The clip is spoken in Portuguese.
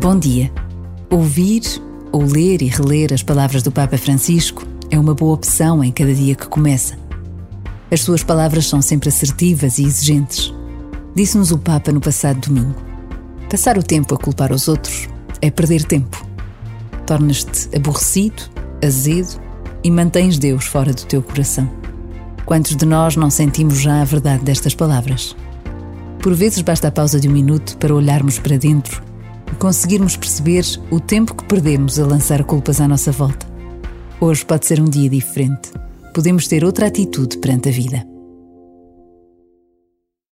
Bom dia. Ouvir ou ler e reler as palavras do Papa Francisco é uma boa opção em cada dia que começa. As suas palavras são sempre assertivas e exigentes. Disse-nos o Papa no passado domingo: Passar o tempo a culpar os outros é perder tempo. Tornas-te aborrecido, azedo e mantens Deus fora do teu coração. Quantos de nós não sentimos já a verdade destas palavras? Por vezes basta a pausa de um minuto para olharmos para dentro conseguirmos perceber o tempo que perdemos a lançar culpas à nossa volta. Hoje pode ser um dia diferente. Podemos ter outra atitude perante a vida.